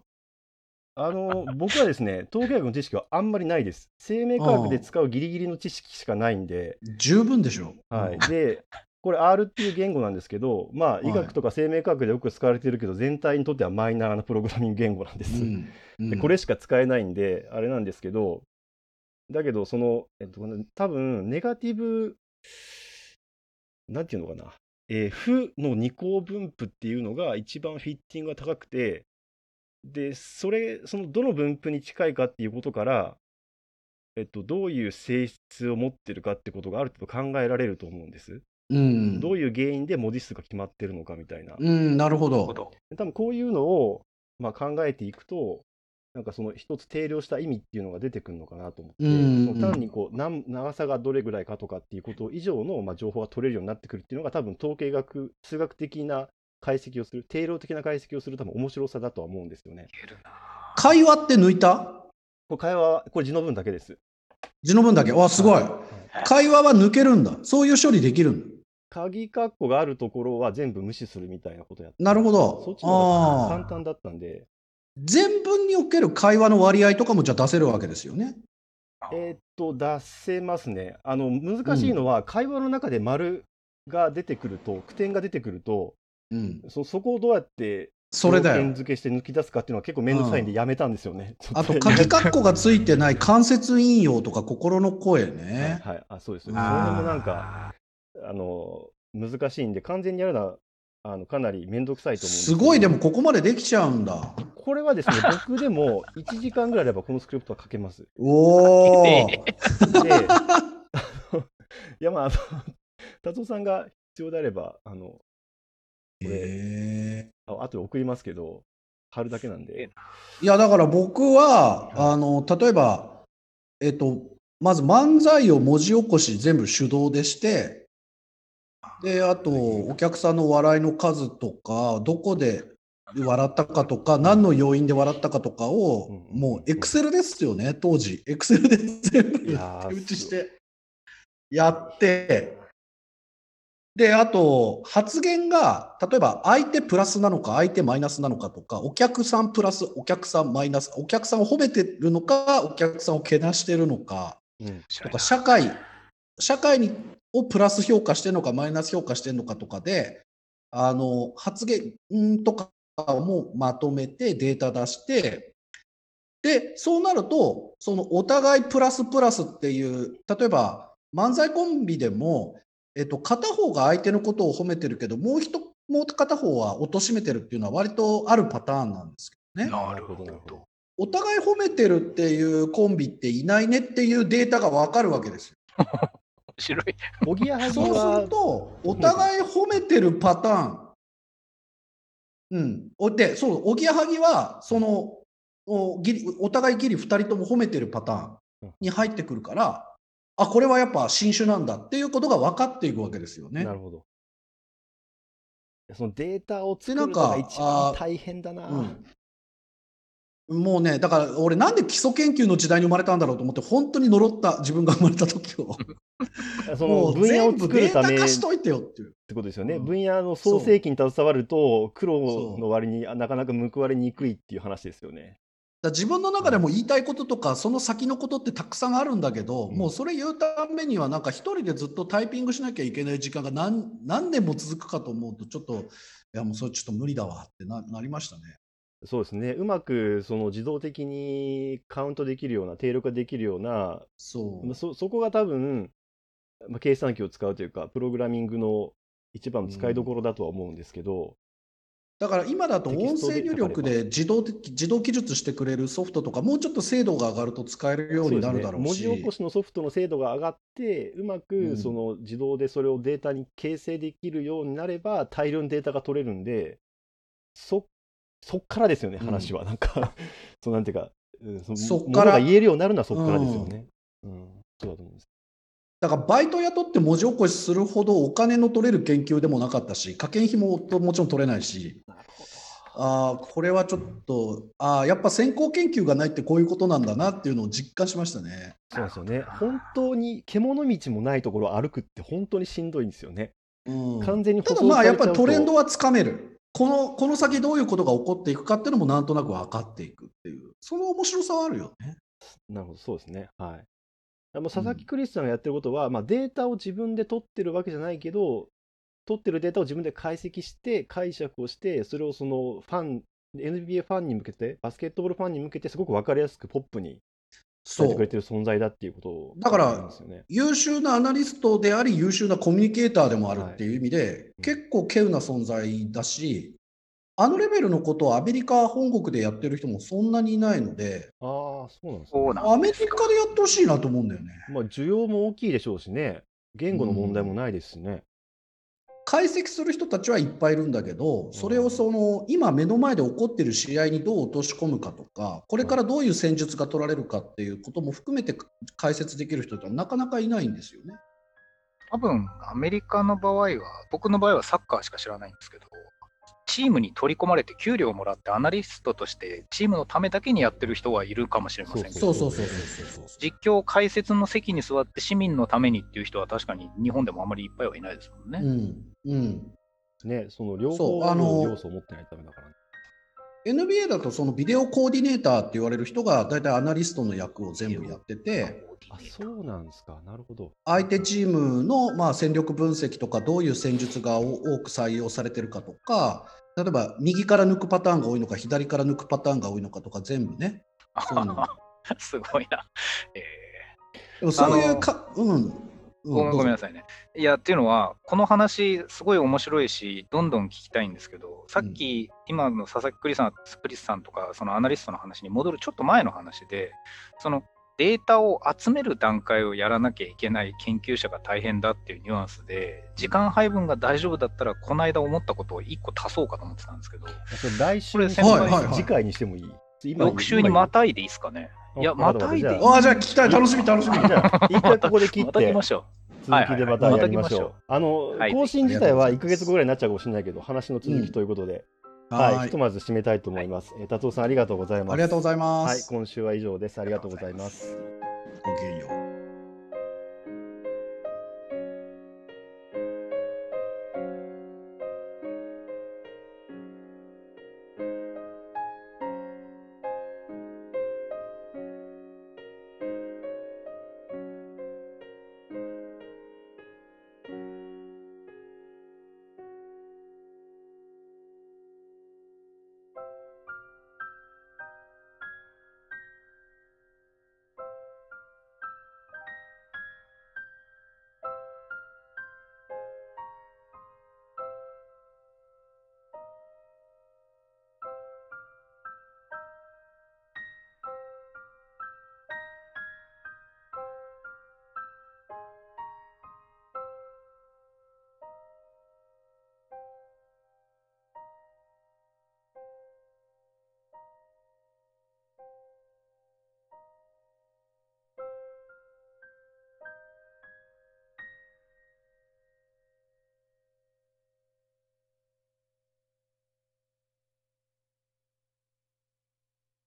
あの僕はですね、統計学の知識はあんまりないです。生命科学で使うギリギリの知識しかないんで、十分でしょ。はい、で、これ R っていう言語なんですけど、まあ、い医学とか生命科学でよく使われてるけど、全体にとってはマイナーなプログラミング言語なんです。うん。うんでこれしか使えないんで、あれなんですけど、だけど、その、えっと、多分ネガティブ、なんていうのかな、えー負の二項分布っていうのが一番フィッティングが高くて、で、それ、そのどの分布に近いかっていうことから、えっと、どういう性質を持ってるかってことがある程度考えられると思うんです。うん。どういう原因で文字数が決まってるのかみたいな。うん、なるほど。なるほど。多分こういうのを、まあ、考えていくと、なんかその一つ定量した意味っていうのが出てくるのかなと思って、単にこうなん長さがどれぐらいかとかっていうこと以上の、まあ、情報が取れるようになってくるっていうのが多分統計学、数学的な解析をする、定量的な解析をする多分面白さだとは思うんですよね。会話って抜いた？これ会話は、これ字の文だけです。字の文だけ？あ、すごい。はい会話は抜けるんだ。そういう処理できるんだ。鍵括弧があるところは全部無視するみたいなことやってなるほどそっちの方が簡単だったんで、全文における会話の割合とかもじゃあ出せるわけですよね。えーっと、出せますね。あの、難しいのは、会話の中で丸が出てくると、句点が出てくると、うん。そそこをどうやってそれだよ。付けして抜き出すかっていうのは結構めんどくさいんでやめたんですよね。ちょあと、鍵括弧がついてない間接引用とか心の声はいね。はい、あ、そうです。それもなんか、あの、難しいんで、完全にやるのは、あのかなりめんどくさいと思うすすごい、でもここまでできちゃうんだ。これはですね、僕でも1時間ぐらいあればこのスクリプトは書けます。おお。いや、まあ、あの、達夫さんが必要であれば、あの、へえ。あ後で送りますけど、貼るだけなんで。いや、だから僕は、あの、例えば、えっと、まず漫才を文字起こし全部手動でして、で、あと、お客さんの笑いの数とか、どこで笑ったかとか、何の要因で笑ったかとかを、うんもう、エクセルですよね、当時。エクセルで全部打ちして、やって、で、あと、発言が、例えば相手プラスなのか、相手マイナスなのかとか、お客さんプラス、お客さんマイナス、お客さんを褒めてるのか、お客さんをけなしてるのか、うん。とか、社会、社会にをプラス評価してるのか、マイナス評価してるのかとかで、あの、発言んとかもまとめてデータ出して、で、そうなると、そのお互いプラスプラスっていう、例えば漫才コンビでも、えっと、片方が相手のことを褒めてるけど、もう一、もう片方は貶めてるっていうのは割とあるパターンなんですけどね。なるほなるほどど。お互い褒めてるっていうコンビっていないねっていうデータがわかるわけですよ。面白い。おぎやはぎそうすはると、お互い褒めてるパターン。うん。おで、そう、おぎやはぎは、その、おギリお互いギリ2人とも褒めてるパターンに入ってくるから、あ、これはやっぱ新種なんだっていうことが分かっていくわけですよねな。るほど。そのデータを作るのが一番大変だな。うん、もうね、だから俺なんで基礎研究の時代に生まれたんだろうと思って、本当に呪った、自分が生まれた時を。そもうの分野を作るため化しといてよっていう。てことですよね。うん分野の創世記に携わると、苦そ労うの割にあなかなか報われにくいっていう話ですよね。だ自分の中でも言いたいこととかその先のことってたくさんあるんだけど、うん、もうそれ言うためにはなんか一人でずっとタイピングしなきゃいけない時間が何何年も続くかと思うとちょっといやもうそれちょっと無理だわってななりましたね。そうですね。うまくその自動的にカウントできるような、定力ができるような、そう。そそこが多分、まあ、計算機を使うというか、プログラミングの一番の使いどころだとは思うんですけど、だから今だと音声入力で自動的自動記述してくれるソフトとか、もうちょっと精度が上がると使えるようになるだろうし、ね、文字起こしのソフトの精度が上がって、うまくその自動でそれをデータに形成できるようになれば、大量にデータが取れるんで、そそっからですよね、話は。なんか そうなんていうか、うん、そっから言えるようになるのはそっからですよね。うん、うん、そうだと思うんです。だからバイト雇って文字起こしするほどお金の取れる研究でもなかったし、加減費ももちろん取れないし、あこれはちょっと、あやっぱ先行研究がないってこういうことなんだなっていうのを実感しましたね。そうですよね。本当に獣道もないところを歩くって本当にしんどいんですよね。うん、完全にただまあやっぱりトレンドはつかめる。このこの先どういうことが起こっていくかっていうのもなんとなく分かっていくっていう、その面白さはあるよね。なるほど、そうですね。はい。もう佐々木クリスさんがやってることは、うん、まあ、データを自分で取ってるわけじゃないけど、取ってるデータを自分で解析して、解釈をして、それをそのファン、NBA ファンに向けて、バスケットボールファンに向けて、すごく分かりやすくポップに伝えてくれてる存在だっていうことを、だから、優秀なアナリストであり、優秀なコミュニケーターでもあるっていう意味で、はい、結構稀有な存在だし、あのレベルのことをアメリカ本国でやってる人もそんなにいないので、ああ、そうなんですね。アメリカでやってほしいなと思うんだよね。まあ、需要も大きいでしょうしね、言語の問題もないですしね。解析する人たちはいっぱいいるんだけど、それをその今目の前で起こっている試合にどう落とし込むかとか、これからどういう戦術が取られるかっていうことも含めて解説できる人ってなかなかいないんですよね。多分アメリカの場合は、僕の場合はサッカーしか知らないんですけど、チームに取り込まれて給料をもらってアナリストとしてチームのためだけにやってる人はいるかもしれませんけど実況解説の席に座って市民のためにっていう人は確かに日本でもあまりいっぱいはいないですもんね。うん、うん、ねその両方の要素を持ってないためだからね。NBA だとそのビデオコーディネーターって言われる人が大体アナリストの役を全部やってて、あそうなんですか、なるほど。相手チームのまあ戦力分析とか、どういう戦術が多く採用されてるかとか、例えば右から抜くパターンが多いのか、左から抜くパターンが多いのかとか、全部ね。すごいな。えー、でもそういうか、うん。ごめんごめんなさいね。いや、っていうのは、この話、すごい面白いし、どんどん聞きたいんですけど、さっき、うん、今の佐々木クリさんクリスさんとか、そのアナリストの話に戻るちょっと前の話で、そのデータを集める段階をやらなきゃいけない研究者が大変だっていうニュアンスで、時間配分が大丈夫だったら、この間思ったことを1個足そうかと思ってたんですけど、来週、はいはいはい、次回にしてもいい。翌週にまたいでいいですかね。いや、またいでいい？ああ、じゃあ聞きたい、楽しみ、楽しみ。じゃあ、一回ここで切って。またきましょう。続きでまたやりましょう。あの、更新自体は1か月後ぐらいになっちゃうかもしれないけど、話の続きということで、はい、ひとまず締めたいと思います。え達夫さんありがとうございます。ありがとうございます。はい、今週は以上です。ありがとうございます。ごきげんよう。